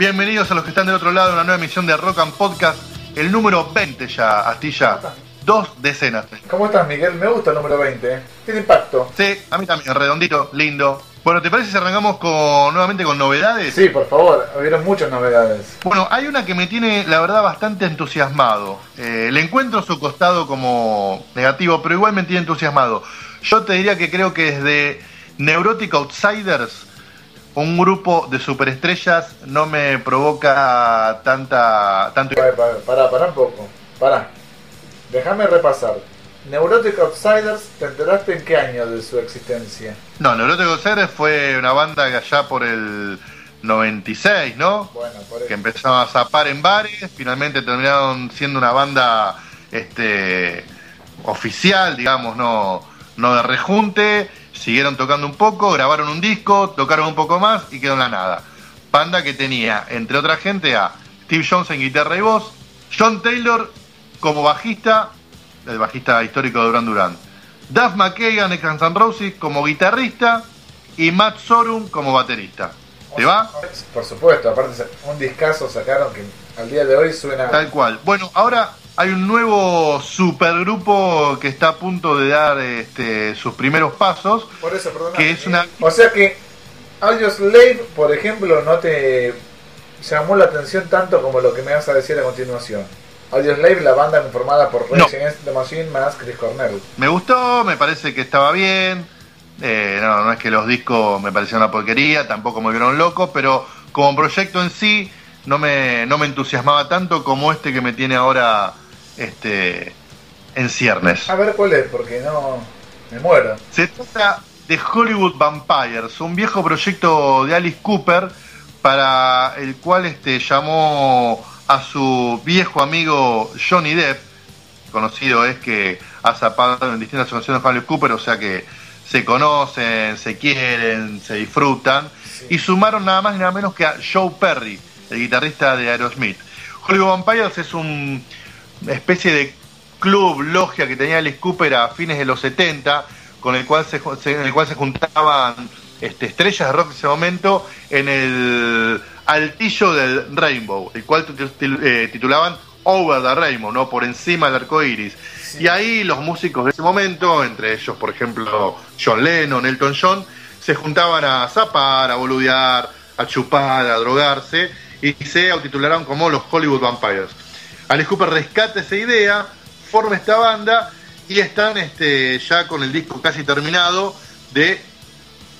Bienvenidos a los que están del otro lado de una nueva emisión de Rock and Podcast, el número 20 ya, Astilla. Dos decenas. ¿Cómo estás, Miguel? Me gusta el número 20. ¿eh? Tiene impacto. Sí, a mí también, redondito, lindo. Bueno, ¿te parece si arrancamos con, nuevamente con novedades? Sí, por favor, hubieron muchas novedades. Bueno, hay una que me tiene, la verdad, bastante entusiasmado. Eh, le encuentro su costado como negativo, pero igual me tiene entusiasmado. Yo te diría que creo que desde Neurotic Outsiders, un grupo de superestrellas, no me provoca tanta... tanto... Pará, pará, pará un poco. Pará. Déjame repasar. Neurotic Outsiders, ¿te enteraste en qué año de su existencia? No, Neurotic Outsiders fue una banda que allá por el 96, ¿no? Bueno, por eso. Que empezaron a zapar en bares, finalmente terminaron siendo una banda este oficial, digamos, no, no de rejunte, siguieron tocando un poco, grabaron un disco, tocaron un poco más y quedó en la nada. Banda que tenía, entre otra gente, a Steve Jones en guitarra y voz, John Taylor como bajista, el bajista histórico de Duran Duran, Duff McKagan de Guns N' Roses como guitarrista y Matt Sorum como baterista. ¿Te va? Por supuesto, aparte un discazo sacaron que al día de hoy suena... Tal cual. Bueno, ahora hay un nuevo supergrupo que está a punto de dar este, sus primeros pasos. Por eso, perdón. Que es una... O sea que Audio Slave, por ejemplo, no te llamó la atención tanto como lo que me vas a decir a continuación. Audio Slave, la banda conformada por Rage No. Against the Machine más Chris Cornell. Me gustó, me parece que estaba bien. Eh, no, no es que los discos me parecieron una porquería, tampoco me vieron loco, pero como proyecto en sí no me, no me entusiasmaba tanto como este que me tiene ahora este, en ciernes. A ver cuál es, porque no me muero. Se trata de Hollywood Vampires, un viejo proyecto de Alice Cooper para el cual este, llamó a su viejo amigo Johnny Depp, conocido es que ha zapado en distintas ocasiones con Alice Cooper, o sea que se conocen, se quieren, se disfrutan, y sumaron nada más y nada menos que a Joe Perry, el guitarrista de Aerosmith. Hollywood Vampires es un- especie de club, logia que tenía Alice Cooper a fines de los 70, con el cual se, en el cual se juntaban este, estrellas de rock en ese momento en el altillo del Rainbow, el cual eh, titulaban Over the Rainbow, ¿no? por encima del arco iris. Y ahí los músicos de ese momento, entre ellos, por ejemplo, John Lennon, Elton John, se juntaban a zapar, a boludear, a chupar, a drogarse, y se autotitularon como los Hollywood Vampires. Alice Cooper rescata esa idea, forma esta banda y están este, ya con el disco casi terminado de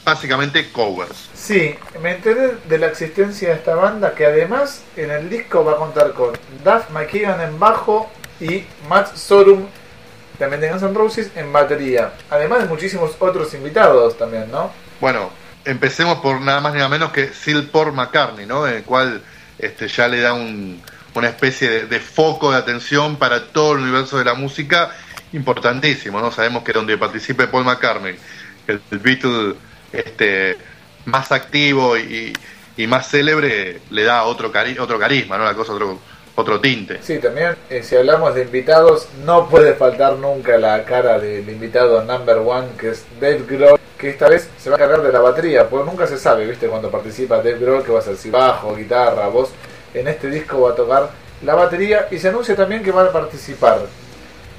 básicamente covers. Sí, me enteré de la existencia de esta banda que además en el disco va a contar con Duff McKagan en bajo y Matt Sorum, también de Guns N' Roses, en batería. Además de muchísimos otros invitados también, ¿no? Bueno, empecemos por nada más ni nada menos que Sil Paul McCartney, ¿no? En el cual este, ya le da un- una especie de, foco de atención para todo el universo de la música importantísimo, ¿no? Sabemos que donde participe Paul McCartney, el, el Beatle este, más activo y, y más célebre, le da otro, cari otro carisma, ¿no? La cosa, otro, otro tinte. Sí, también eh, si hablamos de invitados, no puede faltar nunca la cara del invitado number one, que es Dave Grohl, que esta vez se va a cargar de la batería, porque nunca se sabe, ¿viste? Cuando participa Dave Grohl, que va a ser si bajo, guitarra, voz. En este disco va a tocar la batería y se anuncia también que van a participar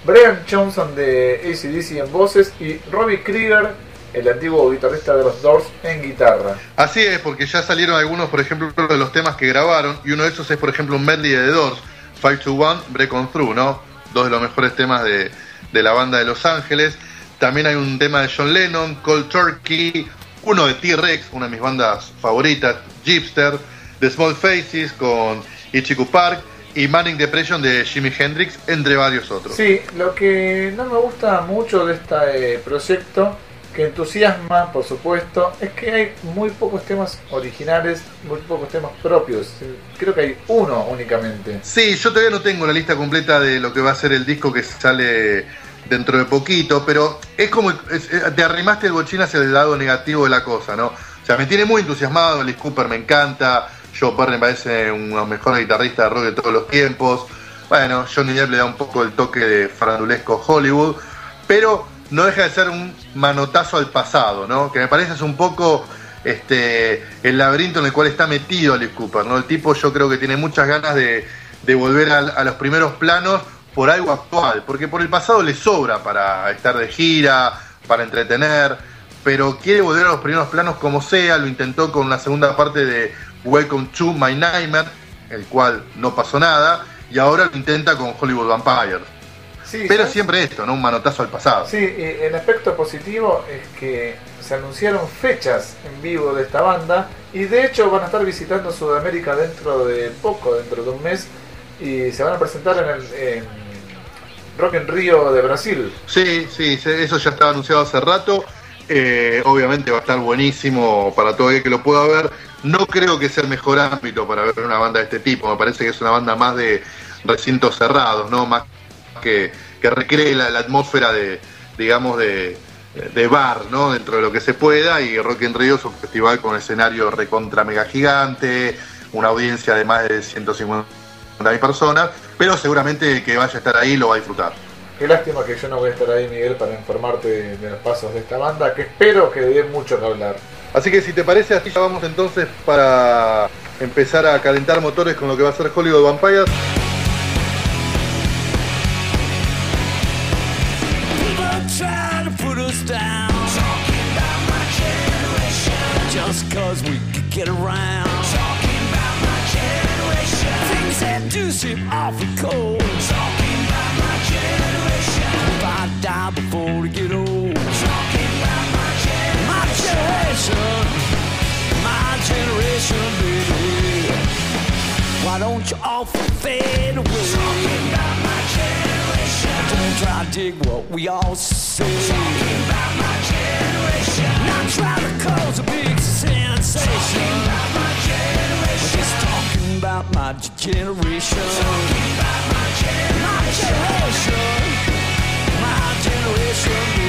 Brian Johnson de ACDC en voces y Robbie Krieger, el antiguo guitarrista de los Doors, en guitarra. Así es, porque ya salieron algunos, por ejemplo, de los temas que grabaron, y uno de esos es, por ejemplo, un medley de The Doors, 521, Break On Through, ¿no? Dos de los mejores temas de, de la banda de Los Ángeles. También hay un tema de John Lennon, Cold Turkey, uno de T-Rex, una de mis bandas favoritas, Jeepster, The Small Faces con Ichiku Park, y Manic Depression de Jimi Hendrix, entre varios otros. Sí, lo que no me gusta mucho de este eh, proyecto, que entusiasma, por supuesto, es que hay muy pocos temas originales, muy pocos temas propios. Creo que hay uno únicamente. Sí, yo todavía no tengo la lista completa de lo que va a ser el disco que sale dentro de poquito, pero es como es- te arrimaste el bochín hacia el lado negativo de la cosa, ¿no? O sea, me tiene muy entusiasmado, Alice Cooper me encanta, Joe Perry me parece uno de los mejores guitarristas de rock de todos los tiempos. Bueno, Johnny Depp le da un poco el toque de farandulesco Hollywood, pero no deja de ser un manotazo al pasado, ¿no? Que me parece es un poco este, el laberinto en el cual está metido Alice Cooper. ¿no? El tipo yo creo que tiene muchas ganas de, volver a, los primeros planos por algo actual, porque por el pasado le sobra para estar de gira, para entretener, pero quiere volver a los primeros planos como sea, lo intentó con la segunda parte de Welcome to My Nightmare, el cual no pasó nada, y ahora lo intenta con Hollywood Vampire. pero siempre esto, ¿no? Un manotazo al pasado. Sí, y el aspecto positivo es que se anunciaron fechas en vivo de esta banda y de hecho van a estar visitando Sudamérica dentro de poco, dentro de un mes, y se van a presentar en el Rock en Río de Brasil. Sí, sí, eso ya estaba anunciado hace rato. Eh, obviamente va a estar buenísimo para todo el que lo pueda ver. No creo que sea el mejor ámbito para ver una banda de este tipo. Me parece que es una banda más de recintos cerrados, ¿no? Más que, que recree la, atmósfera de, digamos, de, bar, ¿no? Dentro de lo que se pueda. Y Rock en Río es un festival con escenario recontra mega gigante, una audiencia de más de 150.000 personas. Pero seguramente que vaya a estar ahí lo va a disfrutar. Qué lástima que yo no voy a estar ahí, Miguel, para informarte de, los pasos de esta banda, que espero que dé mucho que hablar. Así que si te parece, así ya vamos entonces para empezar a calentar motores con lo que va a ser Hollywood Vampires. Die before we get old. Talking about my generation. My generation. My generation, baby. Why don't you all fade away? Talking about my generation. Don't try to dig what we all say. Talking about my generation. Not try to cause a big sensation. Talking about my generation. Just talking about my generation. Talking about my generation. My generation generation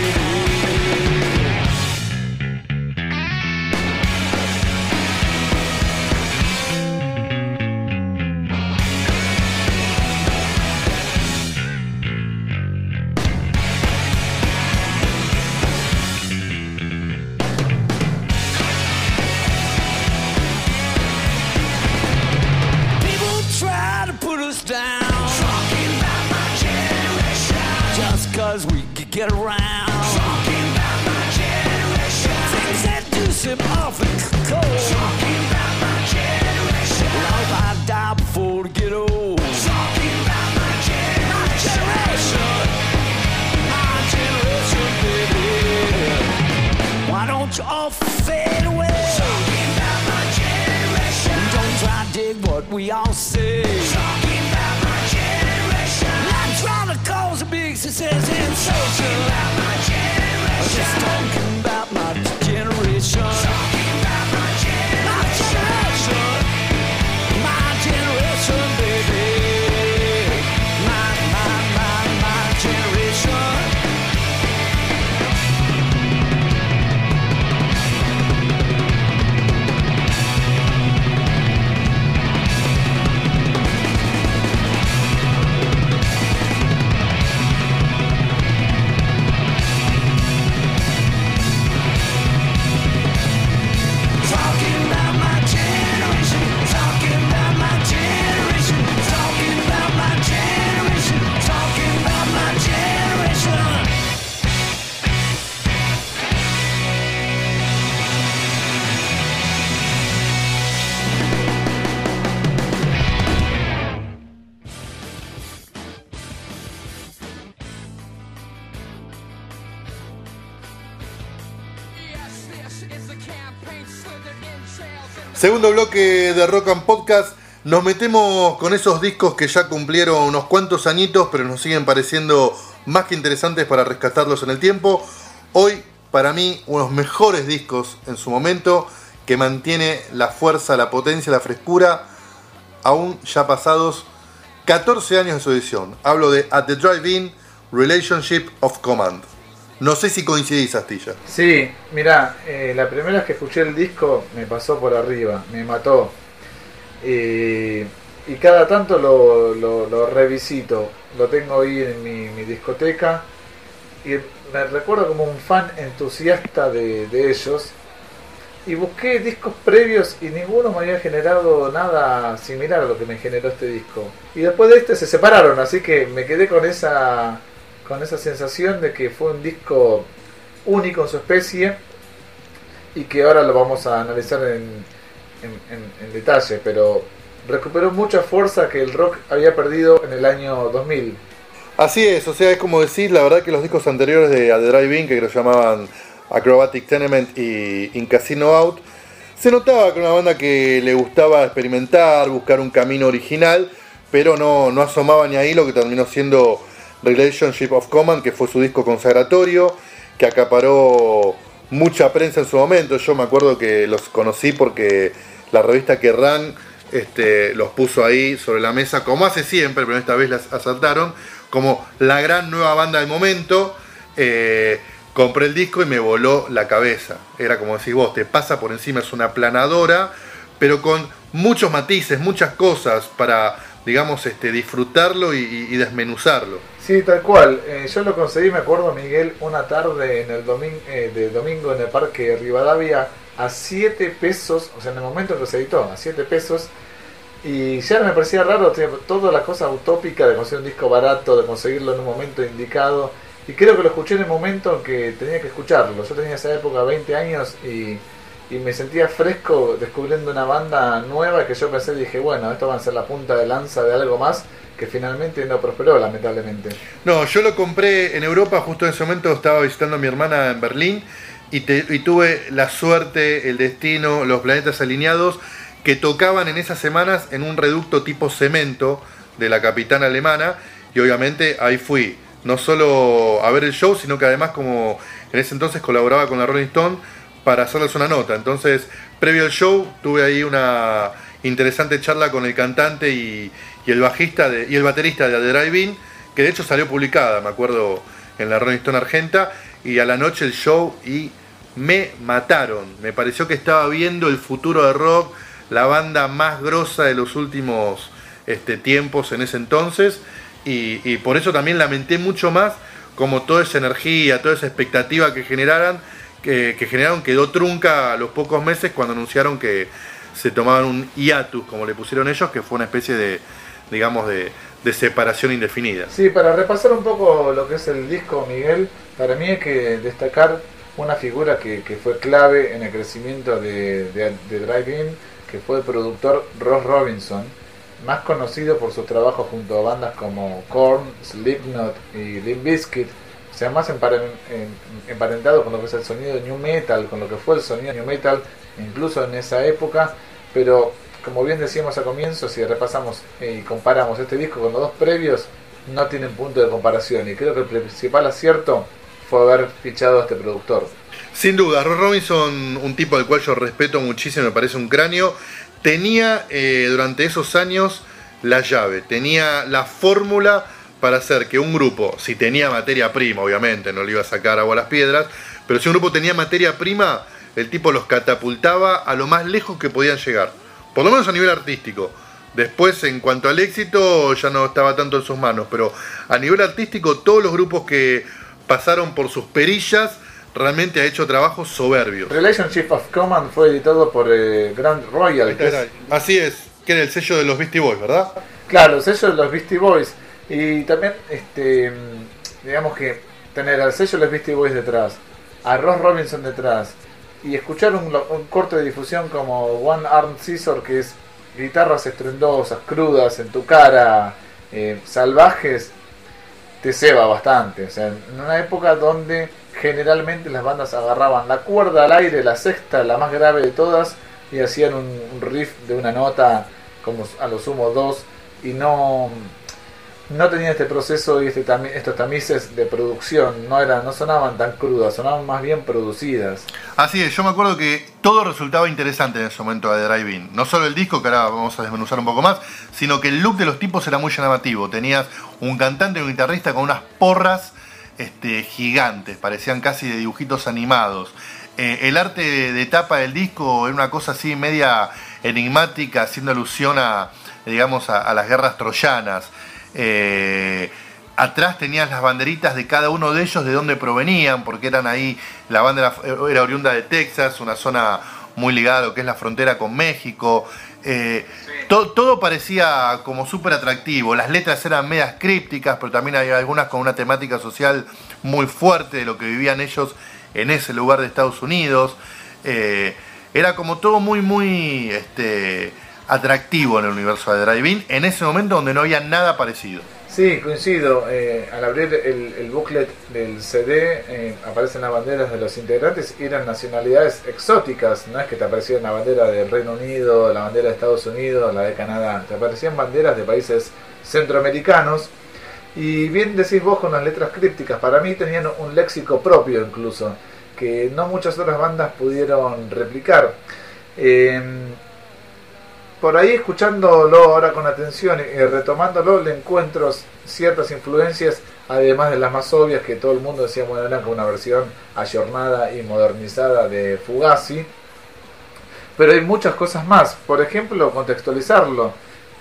get around. Talking about my generation. Things that do seem awfully cold. Talking about my generation. Love, I die before to get old. Talking about my generation. My generation. My generation, baby. Why don't you all fade away? Talking about my generation. Don't try to dig what we all say. A big success in social Segundo bloque de Rock and Podcast. Nos metemos con esos discos que ya cumplieron unos cuantos añitos, pero nos siguen pareciendo más que interesantes para rescatarlos en el tiempo. Hoy, para mí, unos mejores discos en su momento, que mantiene la fuerza, la potencia, la frescura, aún ya pasados 14 años de su edición. Hablo de At the Drive-In, Relationship of Command. No sé si coincidís, Astilla. Sí, mira, eh, la primera vez que escuché el disco me pasó por arriba, me mató. y cada tanto lo, revisito, lo tengo ahí en mi, discoteca y me recuerdo como un fan entusiasta de, ellos. y busqué discos previos y ninguno me había generado nada similar a lo que me generó este disco. Y después de este se separaron, así que me quedé con esa con esa sensación de que fue un disco único en su especie y que ahora lo vamos a analizar en, en, detalle, pero recuperó mucha fuerza que el rock había perdido en el año 2000. Así es, o sea, es como decir, la verdad que los discos anteriores de The Drive-In, que lo llamaban Acrobatic Tenement y In Casino Out, se notaba que una banda que le gustaba experimentar, buscar un camino original, pero no, no asomaba ni ahí lo que terminó siendo Relationship of Command, que fue su disco consagratorio, que acaparó mucha prensa en su momento. Yo me acuerdo que los conocí porque la revista Kerrang este, los puso ahí sobre la mesa, como hace siempre, pero esta vez las asaltaron, como la gran nueva banda del momento. Eh, compré el disco y me voló la cabeza. Era como decís vos, te pasa por encima, es una planadora, pero con muchos matices, muchas cosas para, digamos, este, disfrutarlo y desmenuzarlo. Sí, tal cual. Eh, yo lo conseguí, me acuerdo, Miguel, una tarde en el domingo, eh, de domingo en el parque Rivadavia a 7 pesos, o sea, en el momento en que se editó, a 7 pesos. Y ya me parecía raro, toda la cosa utópica de conseguir un disco barato, de conseguirlo en un momento indicado. Y creo que lo escuché en el momento en que tenía que escucharlo. Yo tenía esa época 20 años y, y me sentía fresco descubriendo una banda nueva que yo pensé, dije, bueno, esto va a ser la punta de lanza de algo más que finalmente no prosperó, lamentablemente. No, yo lo compré en Europa, justo en ese momento estaba visitando a mi hermana en Berlín y, tuve la suerte, el destino, los planetas alineados que tocaban en esas semanas en un reducto tipo cemento de la capitana alemana y obviamente ahí fui, no solo a ver el show, sino que además como en ese entonces colaboraba con la Rolling Stone para hacerles una nota. Entonces, previo al show, tuve ahí una interesante charla con el cantante y, y el bajista y el baterista de The Drive-In, que de hecho salió publicada, me acuerdo, en la Rolling Stone Argenta, y a la noche el show y me mataron. Me pareció que estaba viendo el futuro de rock, la banda más grosa de los últimos este, tiempos en ese entonces, y, por eso también lamenté mucho más como toda esa energía, toda esa expectativa que generaran, que, que generaron quedó trunca a los pocos meses cuando anunciaron que se tomaban un hiatus, como le pusieron ellos, que fue una especie de, digamos, de, separación indefinida. Sí, para repasar un poco lo que es el disco, Miguel, para mí hay que destacar una figura que, fue clave en el crecimiento de, de, Drive-In, que fue el productor Ross Robinson, más conocido por sus trabajos junto a bandas como Korn, Slipknot y Limp Bizkit, o sea, más emparentado con lo que es el sonido New Metal, con lo que fue el sonido New Metal, incluso en esa época, pero como bien decíamos a comienzo, si repasamos y comparamos este disco con los dos previos, no tienen punto de comparación. Y creo que el principal acierto fue haber fichado a este productor. Sin duda, Ross Robinson, un tipo al cual yo respeto muchísimo, me parece un cráneo, tenía eh, durante esos años la llave, tenía la fórmula para hacer que un grupo, si tenía materia prima, obviamente, no le iba a sacar agua a las piedras, pero si un grupo tenía materia prima, el tipo los catapultaba a lo más lejos que podían llegar por lo menos a nivel artístico. Después, en cuanto al éxito, ya no estaba tanto en sus manos, pero a nivel artístico, todos los grupos que pasaron por sus perillas realmente ha hecho trabajos soberbios. Relationship of Command fue editado por eh, Grand Royal. Así es, que era el sello de los Beastie Boys, ¿verdad? Claro, el sello de los Beastie Boys. Y también, este, digamos que tener al sello los Beastie Boys detrás, a Ross Robinson detrás, y escuchar un, corte de difusión como One Arm Scissor, que es guitarras estruendosas, crudas, en tu cara, eh, salvajes, te ceba bastante. O sea, en una época donde generalmente las bandas agarraban la cuerda al aire, la sexta, la más grave de todas, y hacían un riff de una nota, como a lo sumo dos, y no no tenía este proceso y este estos tamices de producción, no, eran, no sonaban tan crudas, sonaban más bien producidas. Así es, yo me acuerdo que todo resultaba interesante en ese momento de Drive-In. No solo el disco, que ahora vamos a desmenuzar un poco más, sino que el look de los tipos era muy llamativo. Tenías un cantante y un guitarrista con unas porras este, gigantes, parecían casi de dibujitos animados. Eh, el arte de, tapa del disco era una cosa así media enigmática, haciendo alusión a, digamos, a las guerras troyanas. Eh, atrás tenías las banderitas de cada uno de ellos, de dónde provenían, porque eran ahí, la banda era, oriunda de Texas, una zona muy ligada a lo que es la frontera con México. Eh, todo parecía como súper atractivo. Las letras eran medias crípticas, pero también hay algunas con una temática social muy fuerte de lo que vivían ellos en ese lugar de Estados Unidos. Eh, era como todo muy, muy este, atractivo en el universo de Drive-In en ese momento donde no había nada parecido. Sí, coincido. Eh, al abrir el, booklet del CD eh, aparecen las banderas de los integrantes y eran nacionalidades exóticas. No es que te aparecían la bandera del Reino Unido, la bandera de Estados Unidos, la de Canadá. Te aparecían banderas de países centroamericanos. Y bien decís vos con las letras crípticas, para mí tenían un léxico propio incluso, que no muchas otras bandas pudieron replicar. Eh, por ahí escuchándolo ahora con atención y retomándolo le encuentro ciertas influencias, además de las más obvias que todo el mundo decía, bueno, era una versión ayornada y modernizada de Fugazi. Pero hay muchas cosas más. Por ejemplo, contextualizarlo.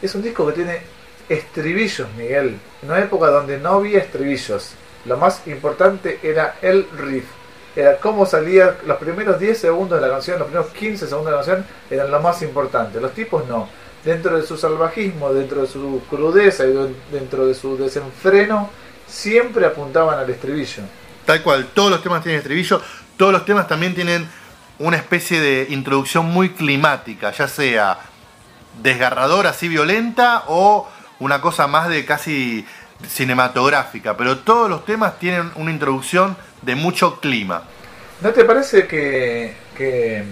Es un disco que tiene estribillos, Miguel. En una época donde no había estribillos. Lo más importante era el riff era cómo salía los primeros 10 segundos de la canción, los primeros 15 segundos de la canción eran lo más importante. Los tipos no. Dentro de su salvajismo, dentro de su crudeza y dentro de su desenfreno, siempre apuntaban al estribillo. Tal cual, todos los temas tienen estribillo, todos los temas también tienen una especie de introducción muy climática, ya sea desgarradora, así violenta, o una cosa más de casi cinematográfica, pero todos los temas tienen una introducción de mucho clima. ¿No te parece que, que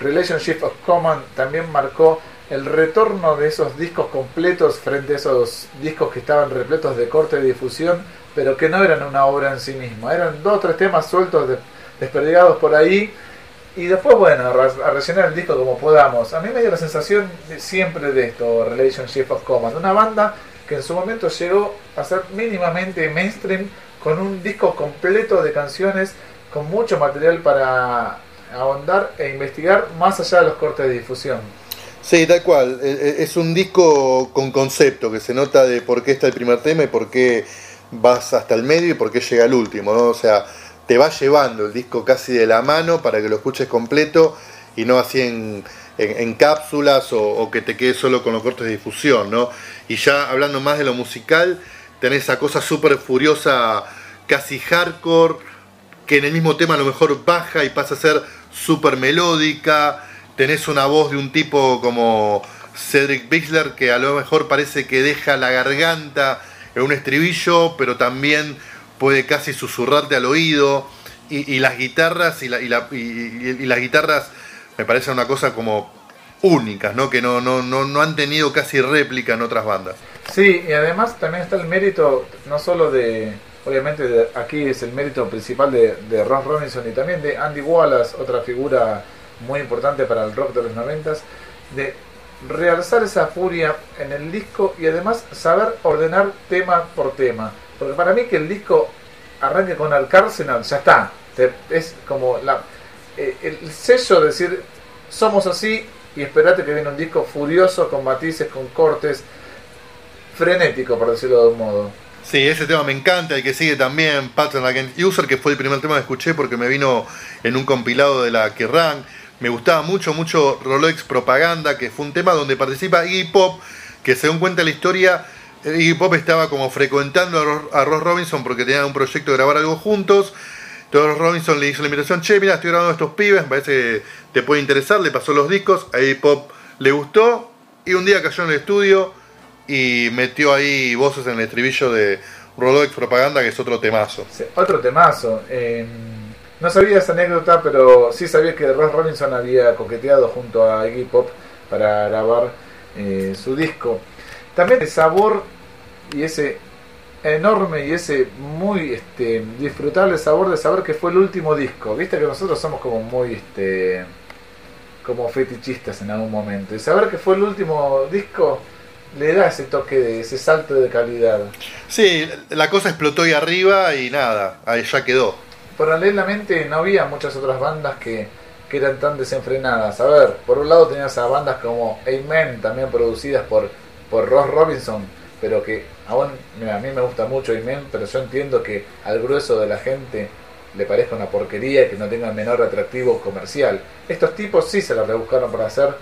Relationship of Common también marcó el retorno de esos discos completos frente a esos discos que estaban repletos de corte de difusión, pero que no eran una obra en sí misma? Eran dos o tres temas sueltos, desperdigados por ahí. Y después, bueno, a rellenar el disco como podamos. A mí me dio la sensación siempre de esto, Relationship of Common. Una banda que en su momento llegó a ser mínimamente mainstream con un disco completo de canciones, con mucho material para ahondar e investigar más allá de los cortes de difusión. Sí, tal cual. E, e, es un disco con concepto, que se nota de por qué está el primer tema y por qué vas hasta el medio y por qué llega el último, ¿no? O sea, te va llevando el disco casi de la mano para que lo escuches completo y no así en, en, cápsulas o, que te quedes solo con los cortes de difusión, ¿no? Y ya hablando más de lo musical, tenés esa cosa súper furiosa, casi hardcore, que en el mismo tema a lo mejor baja y pasa a ser súper melódica. Tenés una voz de un tipo como Cedric Bixler que a lo mejor parece que deja la garganta en un estribillo, pero también puede casi susurrarte al oído. Y, las guitarras y, y, las guitarras me parecen una cosa como únicas, ¿no? Que no, no, no, no han tenido casi réplica en otras bandas. Sí, y además también está el mérito no solo de, obviamente aquí es el mérito principal de, de Ross Robinson y también de Andy Wallace, otra figura muy importante para el rock de los noventas, de realzar esa furia en el disco y además saber ordenar tema por tema. Porque para mí que el disco arranque con el Arsenal, ya está. Es como la, eh, el sello de decir, somos así y esperate que viene un disco furioso, con matices, con cortes, frenético, por decirlo de un modo. Sí, ese tema me encanta, el que sigue también, Pattern Against User, que fue el primer tema que escuché porque me vino en un compilado de la Kerrang. Me gustaba mucho, mucho Rolex Propaganda, que fue un tema donde participa Iggy Pop, que según cuenta la historia, Iggy Pop estaba como frecuentando a Ross Robinson porque tenían un proyecto de grabar algo juntos. Ross Robinson le hizo la invitación, che, mira, estoy grabando estos pibes, me parece que te puede interesar, le pasó los discos, a Pop le gustó, y un día cayó en el estudio y metió ahí voces en el estribillo de Rolex Propaganda, que es otro temazo. otro temazo. Em, no sabía esa anécdota, pero sí sabía que Ross Robinson había coqueteado junto a Iggy Pop para grabar eh, su disco. También el sabor y ese enorme y ese muy este, disfrutable sabor de saber que fue el último disco. Viste que nosotros somos como muy este como fetichistas en algún momento. Y saber que fue el último disco le da ese toque, de, ese salto de calidad. Sí, la cosa explotó ahí arriba y nada, ahí ya quedó. Paralelamente no había muchas otras bandas que, que eran tan desenfrenadas. A ver, por un lado tenías a bandas como Amen, también producidas por, por Ross Robinson, pero que aún, a mí me gusta mucho Amen, pero yo entiendo que al grueso de la gente le parezca una porquería y que no tenga el menor atractivo comercial. Estos tipos sí se la rebuscaron para hacer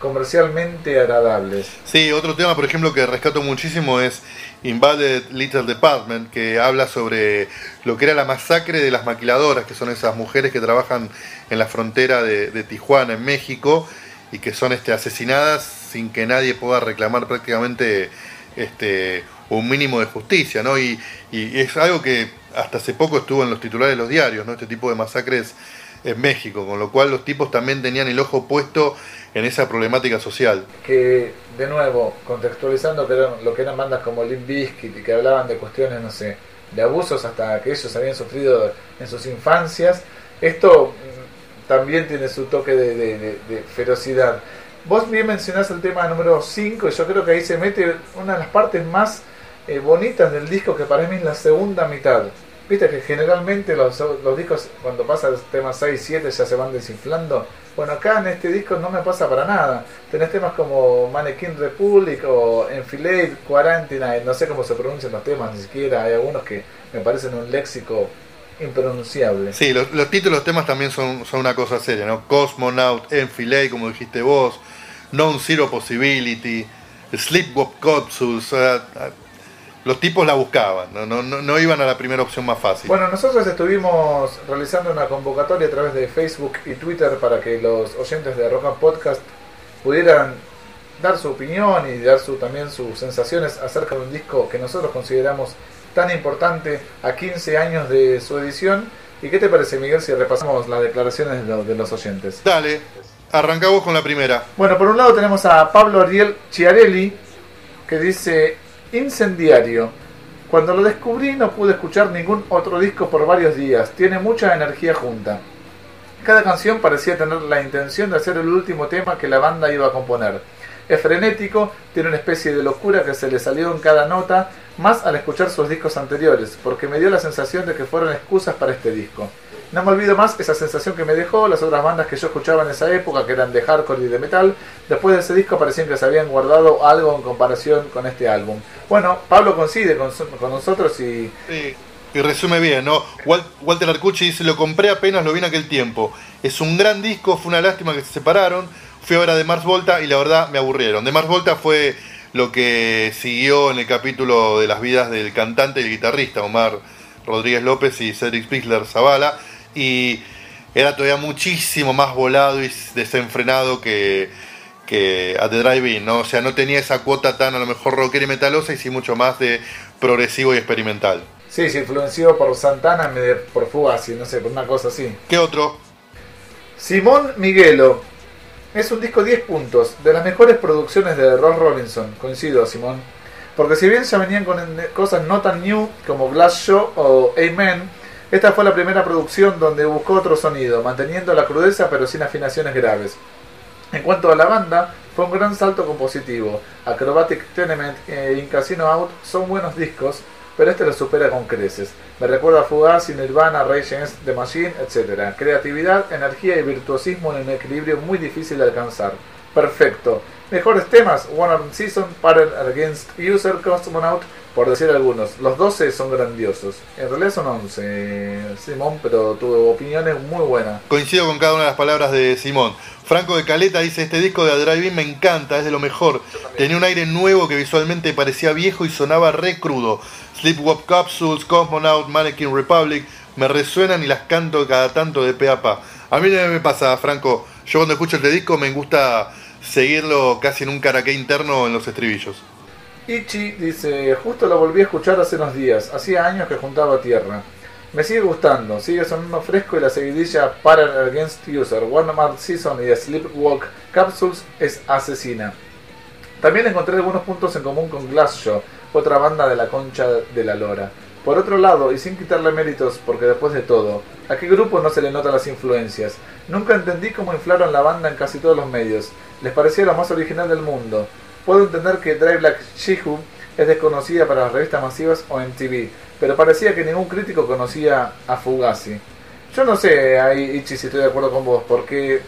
comercialmente agradables. Sí, otro tema, por ejemplo, que rescato muchísimo es Invaded Little Department, que habla sobre lo que era la masacre de las maquiladoras, que son esas mujeres que trabajan en la frontera de, de Tijuana, en México, y que son este, asesinadas sin que nadie pueda reclamar prácticamente este, un mínimo de justicia, ¿no? Y, y, es algo que hasta hace poco estuvo en los titulares de los diarios, ¿no? Este tipo de masacres en México, con lo cual los tipos también tenían el ojo puesto en esa problemática social. Que, de nuevo, contextualizando que eran, lo que eran bandas como Limp Bizkit y que hablaban de cuestiones, no sé, de abusos hasta que ellos habían sufrido en sus infancias, esto mm, también tiene su toque de, de, de, de ferocidad. Vos bien mencionás el tema número 5 y yo creo que ahí se mete una de las partes más eh, bonitas del disco que para mí es la segunda mitad. Viste que generalmente los, los discos cuando pasa el tema 6, 7 ya se van desinflando. Bueno, acá en este disco no me pasa para nada. Tenés temas como Mannequin Republic o Enfilade Quarantine, no sé cómo se pronuncian los temas, ni siquiera hay algunos que me parecen un léxico impronunciable. Sí, los, los títulos, los temas también son, son una cosa seria, ¿no? Cosmonaut, Enfilade, como dijiste vos, Non-Zero Possibility, Sleepwalk Capsules, uh, los tipos la buscaban, ¿no? No, no, no, iban a la primera opción más fácil. Bueno, nosotros estuvimos realizando una convocatoria a través de Facebook y Twitter para que los oyentes de Rock and Podcast pudieran dar su opinión y dar su, también sus sensaciones acerca de un disco que nosotros consideramos tan importante a 15 años de su edición. ¿Y qué te parece, Miguel, si repasamos las declaraciones de los, de los oyentes? Dale, arrancamos con la primera. Bueno, por un lado tenemos a Pablo Ariel Chiarelli, que dice, incendiario. Cuando lo descubrí no pude escuchar ningún otro disco por varios días, tiene mucha energía junta. Cada canción parecía tener la intención de hacer el último tema que la banda iba a componer. Es frenético, tiene una especie de locura que se le salió en cada nota, más al escuchar sus discos anteriores, porque me dio la sensación de que fueron excusas para este disco. No me olvido más esa sensación que me dejó las otras bandas que yo escuchaba en esa época, que eran de hardcore y de metal. Después de ese disco parecían que se habían guardado algo en comparación con este álbum. Bueno, Pablo coincide con, nosotros y... Sí. Y resume bien, ¿no? Walter Arcucci dice, lo compré apenas lo vi en aquel tiempo. Es un gran disco, fue una lástima que se separaron. Fui ahora de Mars Volta y la verdad me aburrieron. De Mars Volta fue lo que siguió en el capítulo de las vidas del cantante y el guitarrista Omar Rodríguez López y Cedric Spixler Zavala y era todavía muchísimo más volado y desenfrenado que, que a The Drive-In, ¿no? O sea, no tenía esa cuota tan a lo mejor rockera y metalosa y sí mucho más de progresivo y experimental. Sí, se influenció por Santana, por Fugazi, no sé, por una cosa así. ¿Qué otro? Simón Miguelo. Es un disco 10 puntos, de las mejores producciones de Ross Robinson. Coincido, Simón. Porque si bien ya venían con cosas no tan new como Glass Show o Amen, esta fue la primera producción donde buscó otro sonido, manteniendo la crudeza pero sin afinaciones graves. En cuanto a la banda, fue un gran salto compositivo. Acrobatic Tenement In Casino Out son buenos discos, pero este lo supera con creces. Me recuerda a Fugazi, Nirvana, Rage Against the Machine, etc. Creatividad, energía y virtuosismo en un equilibrio muy difícil de alcanzar. Perfecto. Mejores temas, One Arm Season, Parent Against User, Cosmonaut, por decir algunos. Los 12 son grandiosos. En realidad son 11, Simón, pero tu opinión es muy buena. Coincido con cada una de las palabras de Simón. Franco de Caleta dice, este disco de Drive-In me encanta, es de lo mejor. Tenía un aire nuevo que visualmente parecía viejo y sonaba re crudo. Sleepwalk Capsules, Cosmonaut, Mannequin Republic, me resuenan y las canto cada tanto de pe a pa. A mí no me pasa, Franco. Yo cuando escucho este disco me gusta seguirlo casi en un caraqué interno en los estribillos. Ichi dice, justo lo volví a escuchar hace unos días, hacía años que juntaba tierra. Me sigue gustando, sigue sonando fresco y la seguidilla Para Against User, One Mart Season y Sleepwalk Capsules es asesina. También encontré algunos puntos en común con Glassjaw, otra banda de la concha de la lora. Por otro lado, y sin quitarle méritos, porque después de todo, ¿a qué grupo no se le notan las influencias? Nunca entendí cómo inflaron la banda en casi todos los medios. Les parecía lo más original del mundo. Puedo entender que Drive Black Shihu es desconocida para las revistas masivas o MTV, pero parecía que ningún crítico conocía a Fugazi. Yo no sé, ahí Ichi, si estoy de acuerdo con vos, porque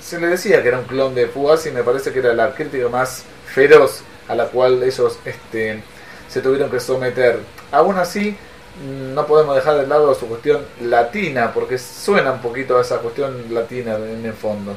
se le decía que era un clon de Fugazi y me parece que era la crítica más feroz a la cual ellos este, se tuvieron que someter. Aún así, no podemos dejar de lado su cuestión latina, porque suena un poquito a esa cuestión latina en el fondo.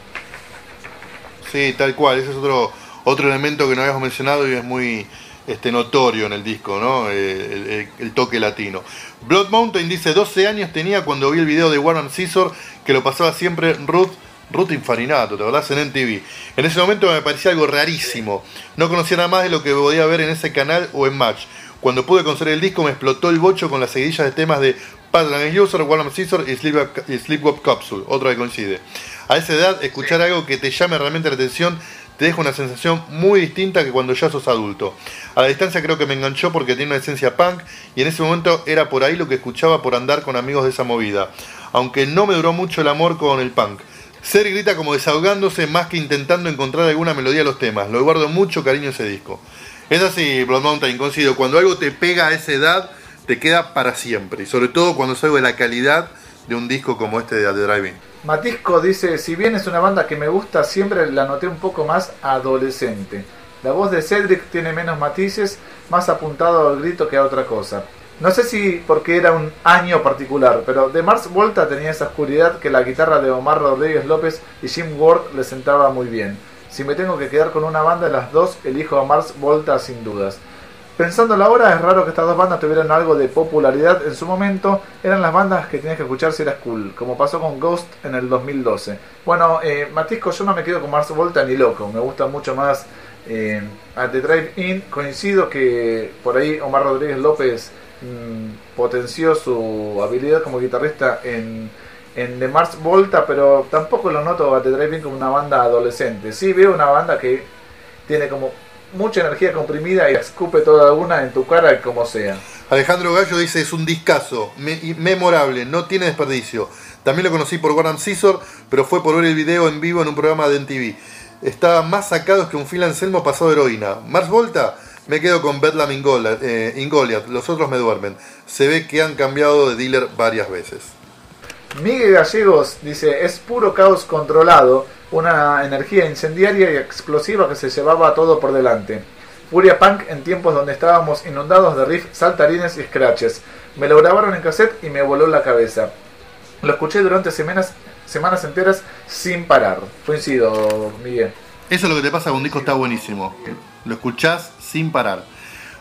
Sí, tal cual, ese es otro, otro elemento que no habíamos mencionado y es muy este, notorio en el disco, ¿no? Eh, el, toque latino. Blood Mountain dice, 12 años tenía cuando vi el video de Warren Scissor, que lo pasaba siempre Ruth Ruth Infarinato, ¿te acordás? En MTV. En ese momento me parecía algo rarísimo. No conocía nada más de lo que podía ver en ese canal o en Match. Cuando pude conocer el disco me explotó el bocho con las seguidillas de temas de Padland User, Warren Scissor y Sleepwalk Capsule, otro que coincide. A esa edad, escuchar algo que te llame realmente la atención te deja una sensación muy distinta que cuando ya sos adulto. A la distancia creo que me enganchó porque tiene una esencia punk y en ese momento era por ahí lo que escuchaba por andar con amigos de esa movida. Aunque no me duró mucho el amor con el punk. Ser grita como desahogándose más que intentando encontrar alguna melodía a los temas. Lo guardo mucho cariño ese disco. Es así, Blood Mountain, coincido. Cuando algo te pega a esa edad, te queda para siempre. Y sobre todo cuando es algo de la calidad de un disco como este de The Driving. Matisco dice, si bien es una banda que me gusta, siempre la noté un poco más adolescente. La voz de Cedric tiene menos matices, más apuntado al grito que a otra cosa. No sé si porque era un año particular, pero de Mars Volta tenía esa oscuridad que la guitarra de Omar Rodríguez López y Jim Ward le sentaba muy bien. Si me tengo que quedar con una banda de las dos, elijo a Mars Volta sin dudas. Pensando la hora, es raro que estas dos bandas tuvieran algo de popularidad en su momento. Eran las bandas que tenías que escuchar si eras cool, como pasó con Ghost en el 2012. Bueno, eh, Matisco, yo no me quedo con Mars Volta ni loco. Me gusta mucho más eh, The Drive In. Coincido que por ahí Omar Rodríguez López mm, potenció su habilidad como guitarrista en, en The Mars Volta, pero tampoco lo noto a The Drive In como una banda adolescente. Sí veo una banda que tiene como mucha energía comprimida y escupe toda una en tu cara como sea. Alejandro Gallo dice es un discazo, memorable, no tiene desperdicio. También lo conocí por Warren Scissor, pero fue por ver el video en vivo en un programa de MTV. Estaba más sacado que un Phil Anselmo pasado de heroína. Mars Volta, me quedo con Bedlam eh, los otros me duermen. Se ve que han cambiado de dealer varias veces. Miguel Gallegos dice, es puro caos controlado una energía incendiaria y explosiva que se llevaba todo por delante. Furia Punk en tiempos donde estábamos inundados de riffs, saltarines y scratches. Me lo grabaron en cassette y me voló la cabeza. Lo escuché durante semanas, semanas enteras sin parar. Coincido, Miguel. Eso es lo que te pasa con un disco, está buenísimo. Lo escuchás sin parar.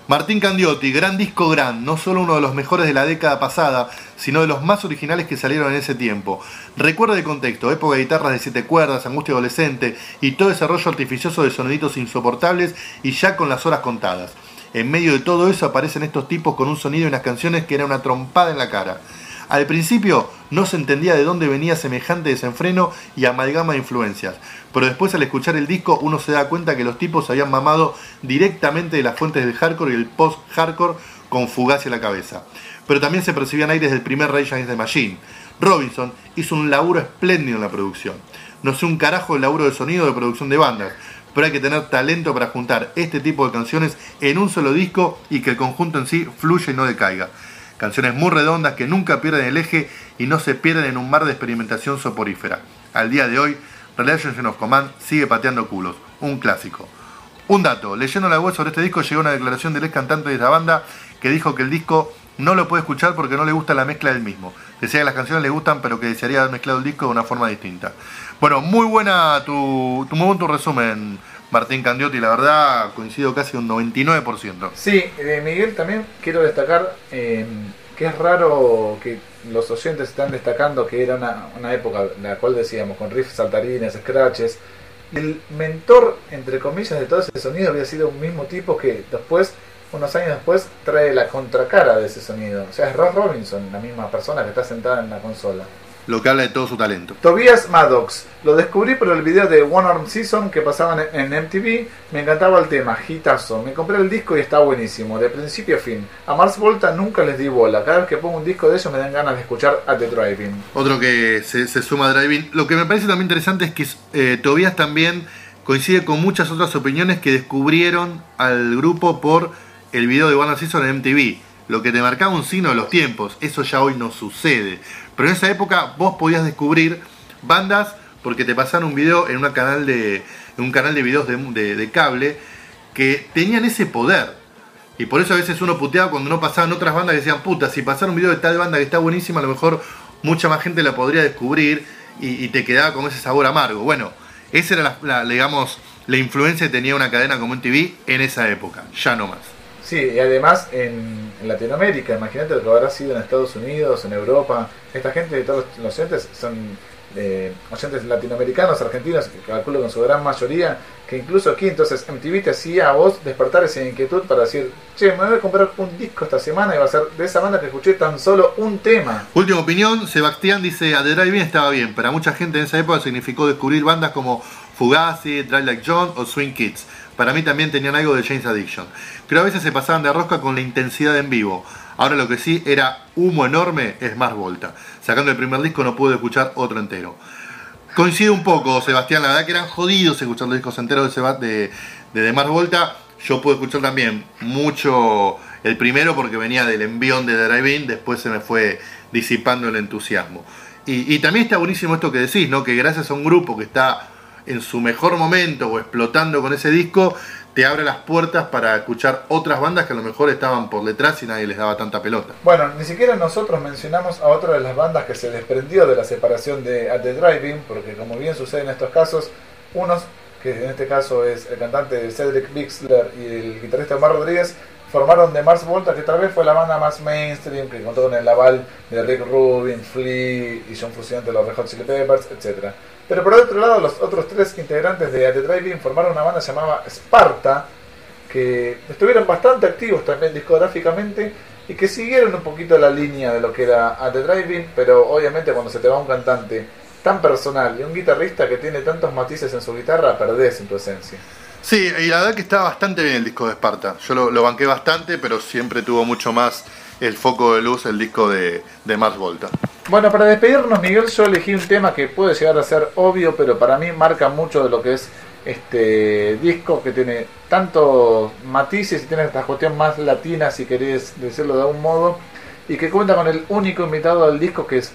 Martín Candiotti, gran disco gran, no solo uno de los mejores de la década pasada, sino de los más originales que salieron en ese tiempo. Recuerda el contexto, época de guitarras de siete cuerdas, angustia adolescente y todo desarrollo artificioso de soniditos insoportables y ya con las horas contadas. En medio de todo eso aparecen estos tipos con un sonido y unas canciones que era una trompada en la cara. Al principio no se entendía de dónde venía semejante desenfreno y amalgama de influencias, pero después al escuchar el disco uno se da cuenta que los tipos habían mamado directamente de las fuentes del hardcore y el post-hardcore con fugaz a la cabeza. Pero también se percibían aires del primer Rage Against the Machine. Robinson hizo un laburo espléndido en la producción. No sé un carajo el laburo de sonido de producción de bandas, pero hay que tener talento para juntar este tipo de canciones en un solo disco y que el conjunto en sí fluya y no decaiga. Canciones muy redondas que nunca pierden el eje y no se pierden en un mar de experimentación soporífera. Al día de hoy, Relations of Command sigue pateando culos, un clásico. Un dato, leyendo la web sobre este disco llegó una declaración del ex cantante de la banda que dijo que el disco no lo puede escuchar porque no le gusta la mezcla del mismo. Decía que las canciones le gustan pero que desearía haber mezclado el disco de una forma distinta. Bueno, muy buena tu, tu muy buen tu resumen, Martín Candiotti, la verdad coincido casi un 99%. Sí, eh, Miguel, también quiero destacar eh, que es raro que los oyentes están destacando que era una, época en la cual decíamos con riffs saltarines, scratches. El mentor, entre comillas, de todo ese sonido había sido un mismo tipo que después, unos años después, trae la contracara de ese sonido. O sea, es Ross Robinson, la misma persona que está sentada en la consola lo que habla de todo su talento. Tobias Maddox, lo descubrí por el video de One Arm Season que pasaban en MTV, me encantaba el tema, hitazo, me compré el disco y está buenísimo, de principio a fin. A Mars Volta nunca les di bola, cada vez que pongo un disco de ellos me dan ganas de escuchar a The Driving. Otro que se, suma a Driving. Lo que me parece también interesante es que eh, Tobias también coincide con muchas otras opiniones que descubrieron al grupo por el video de One Arm Season en MTV lo que te marcaba un signo de los tiempos. Eso ya hoy no sucede. Pero en esa época vos podías descubrir bandas porque te pasaban un video en, canal de, un canal de videos de, cable que tenían ese poder. Y por eso a veces uno puteaba cuando no pasaban otras bandas que decían, puta, si pasara un video de tal banda que está buenísima, a lo mejor mucha más gente la podría descubrir y, te quedaba con ese sabor amargo. Bueno, esa era la, digamos, la influencia que tenía una cadena como MTV en esa época, ya no más. Sí, y además en, Latinoamérica, imagínate lo que habrá sido en Estados Unidos, en Europa. Esta gente, todos los oyentes son eh, oyentes latinoamericanos, argentinos, que calculo con su gran mayoría, que incluso aquí entonces MTV te hacía a vos despertar esa inquietud para decir, che, me voy a comprar un disco esta semana y va a ser de esa banda que escuché tan solo un tema. Última opinión, Sebastián dice, a The Drive-In estaba bien, para mucha gente en esa época significó descubrir bandas como Fugazi, Drive Like John o Swing Kids. Para mí también tenían algo de James Addiction. Pero a veces se pasaban de rosca con la intensidad en vivo. Ahora lo que sí era humo enorme es más Volta. Sacando el primer disco no pude escuchar otro entero. Coincide un poco, Sebastián, la verdad que eran jodidos escuchar los discos enteros de, de, de, de Volta. Yo pude escuchar también mucho el primero porque venía del envión de Drive-In, después se me fue disipando el entusiasmo. Y, y, también está buenísimo esto que decís, ¿no? Que gracias a un grupo que está en su mejor momento o explotando con ese disco, te abre las puertas para escuchar otras bandas que a lo mejor estaban por detrás y nadie les daba tanta pelota. Bueno, ni siquiera nosotros mencionamos a otra de las bandas que se desprendió de la separación de At the Driving, porque como bien sucede en estos casos, unos, que en este caso es el cantante Cedric Bixler y el guitarrista Omar Rodríguez, formaron de Mars Volta, que tal vez fue la banda más mainstream, que contó con el aval de Rick Rubin, Flea y John Frusciante de los Red Hot Chili Peppers, etc. Pero por otro lado, los otros tres integrantes de The Driving formaron una banda llamada Sparta, que estuvieron bastante activos también discográficamente y que siguieron un poquito la línea de lo que era At The Driving, pero obviamente cuando se te va un cantante tan personal y un guitarrista que tiene tantos matices en su guitarra, perdés en tu esencia. Sí, y la verdad que está bastante bien el disco de Sparta. Yo lo banqué bastante, pero siempre tuvo mucho más el foco de luz el disco de, de Mars Volta. Bueno, para despedirnos, Miguel, yo elegí un tema que puede llegar a ser obvio, pero para mí marca mucho de lo que es este disco, que tiene tantos matices y tiene esta cuestión más latina, si querés decirlo de algún modo, y que cuenta con el único invitado del disco que es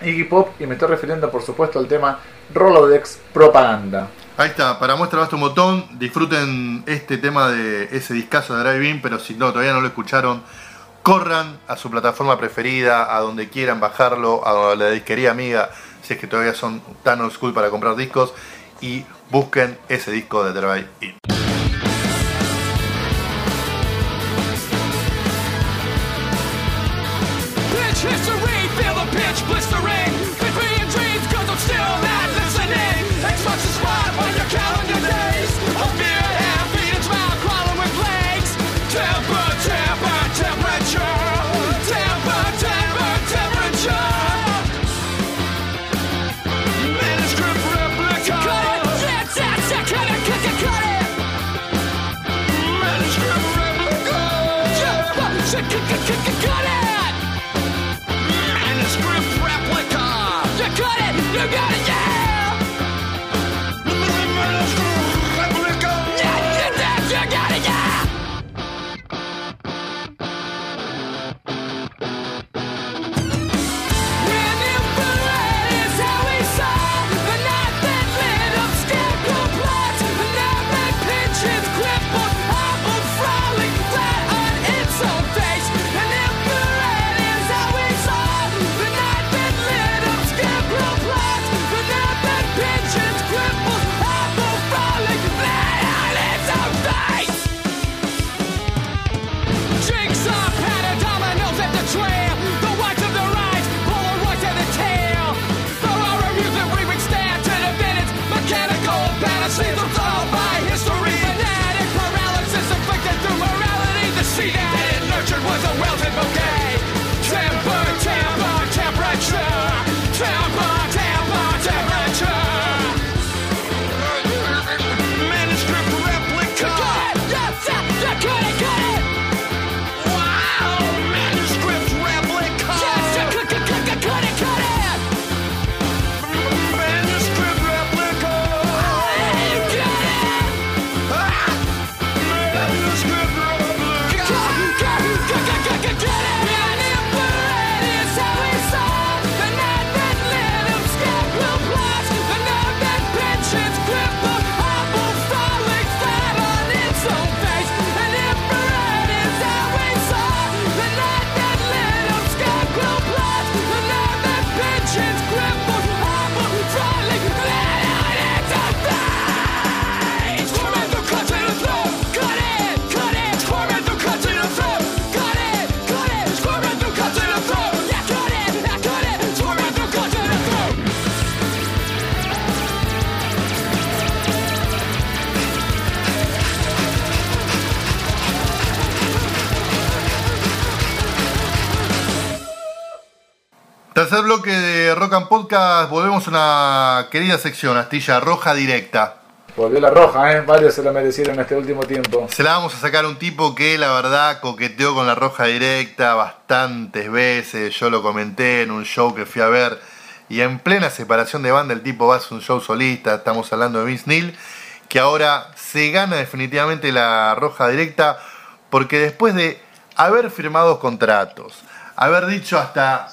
Iggy Pop, y me estoy refiriendo, por supuesto, al tema Rolodex Propaganda. Ahí está, para muestra basta un botón, disfruten este tema de ese discazo de Drive In, pero si no, todavía no lo escucharon, corran a su plataforma preferida, a donde quieran bajarlo, a la disquería amiga, si es que todavía son tan old school para comprar discos, y busquen ese disco de Drive In. Tercer bloque de Rock and Podcast, volvemos a una querida sección, Astilla Roja Directa. Volvió la roja, ¿eh? Varios se la merecieron en este último tiempo. Se la vamos a sacar a un tipo que la verdad coqueteó con la roja directa bastantes veces. Yo lo comenté en un show que fui a ver. Y en plena separación de banda el tipo va a hacer un show solista. Estamos hablando de Vince Neil. Que ahora se gana definitivamente la roja directa. Porque después de haber firmado contratos, haber dicho hasta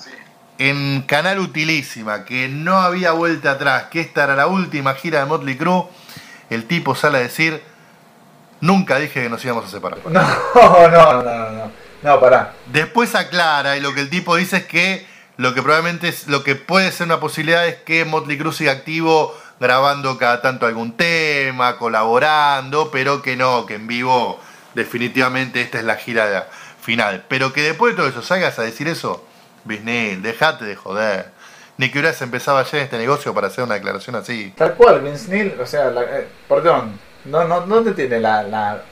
en Canal Utilísima que no había vuelta atrás, que esta era la última gira de Motley Crue el tipo sale a decir, nunca dije que nos íbamos a separar. No, no, no, no, no, no, pará. Después aclara y lo que el tipo dice es que lo que probablemente es, lo que puede ser una posibilidad es que Motley Crue siga activo grabando cada tanto algún tema, colaborando, pero que no, que en vivo definitivamente esta es la gira final. Pero que después de todo eso salgas a decir eso, Bisnil, dejate de joder ni que hubieras empezado ayer este negocio para hacer una declaración así. Tal cual, Vince o sea, eh, perdón, no, no, ¿dónde tiene la, la,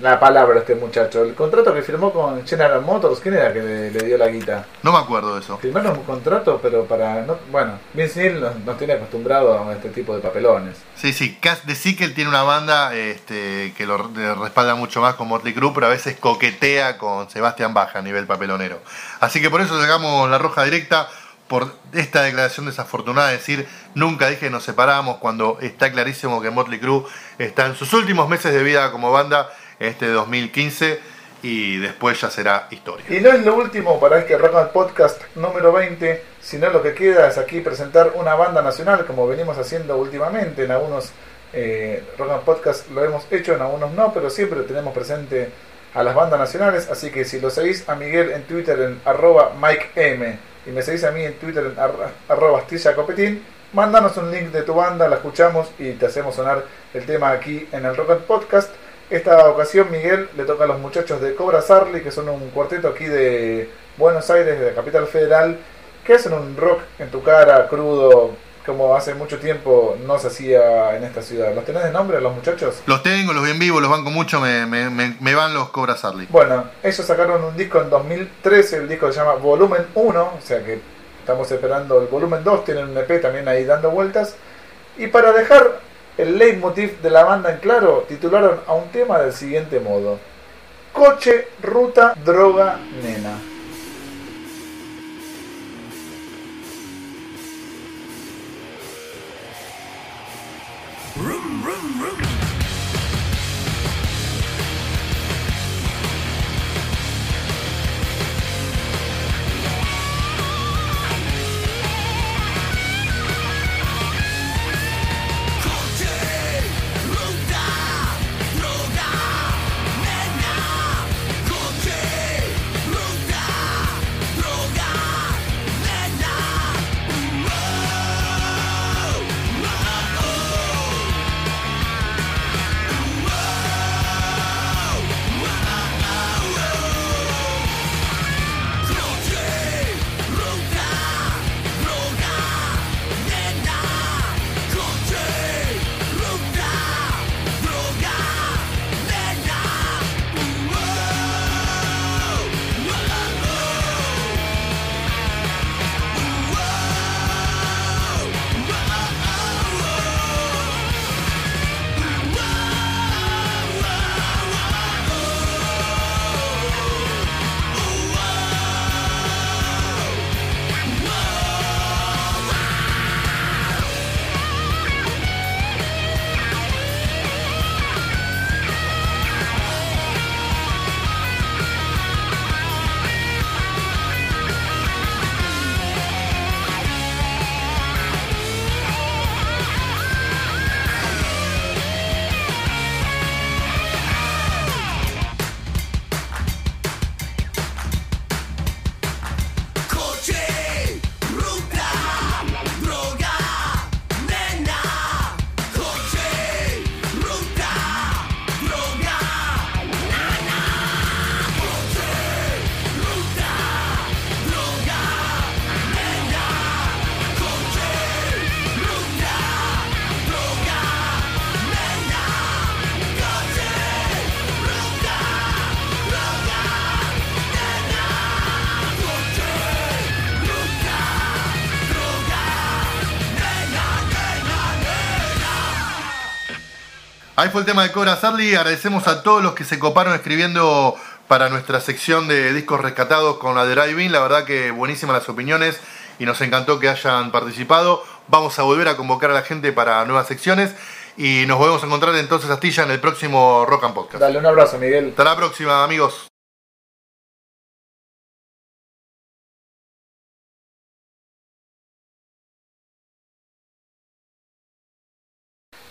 la, palabra este muchacho? El contrato que firmó con General Motors, ¿quién era que le, dio la guita? No me acuerdo de eso. Firmaron un contrato, pero para. No, bueno, Vince Neil nos, tiene acostumbrado a este tipo de papelones. Sí, sí, sí que él tiene una banda este, que lo respalda mucho más con Motley Crue, pero a veces coquetea con Sebastián Baja a nivel papelonero. Así que por eso llegamos la roja directa por esta declaración desafortunada de decir nunca dije que nos separamos cuando está clarísimo que Motley Crue está en sus últimos meses de vida como banda este 2015 y después ya será historia. Y no es lo último para este Rock and Podcast número 20, sino lo que queda es aquí presentar una banda nacional como venimos haciendo últimamente en algunos eh, Rock and Podcast lo hemos hecho, en algunos no, pero siempre tenemos presente a las bandas nacionales, así que si lo seguís a Miguel en Twitter en arroba Mike y me seguís a mí en Twitter en arroba Copetín, mándanos un link de tu banda, la escuchamos y te hacemos sonar el tema aquí en el Rocket Podcast. Esta ocasión Miguel le toca a los muchachos de Cobra Sarli, que son un cuarteto aquí de Buenos Aires, de la capital federal, que hacen un rock en tu cara, crudo, como hace mucho tiempo no se hacía en esta ciudad. ¿Los tenés de nombre los muchachos? Los tengo, los vi en vivo, los banco mucho, me, me, me, van los Cobra Sarli. Bueno, ellos sacaron un disco en 2013, el disco se llama Volumen 1, o sea que estamos esperando el volumen 2, tienen un EP también ahí dando vueltas. Y para dejar el leitmotiv de la banda en claro, titularon a un tema del siguiente modo. Coche, ruta, droga, nena. Ahí fue el tema de Cobra Sarli. Agradecemos a todos los que se coparon escribiendo para nuestra sección de discos rescatados con la de Drive La verdad que buenísimas las opiniones y nos encantó que hayan participado. Vamos a volver a convocar a la gente para nuevas secciones y nos volvemos a encontrar entonces Astilla en el próximo Rock and Podcast. Dale un abrazo, Miguel. Hasta la próxima, amigos.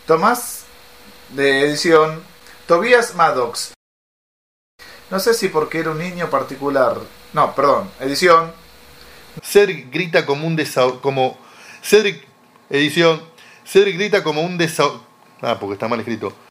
Tomás de edición Tobias Maddox. No sé si porque era un niño particular. No, perdón, edición. Cedric grita como un desahogo. Como. Cedric, edición. Cedric grita como un desahogo. Ah, porque está mal escrito.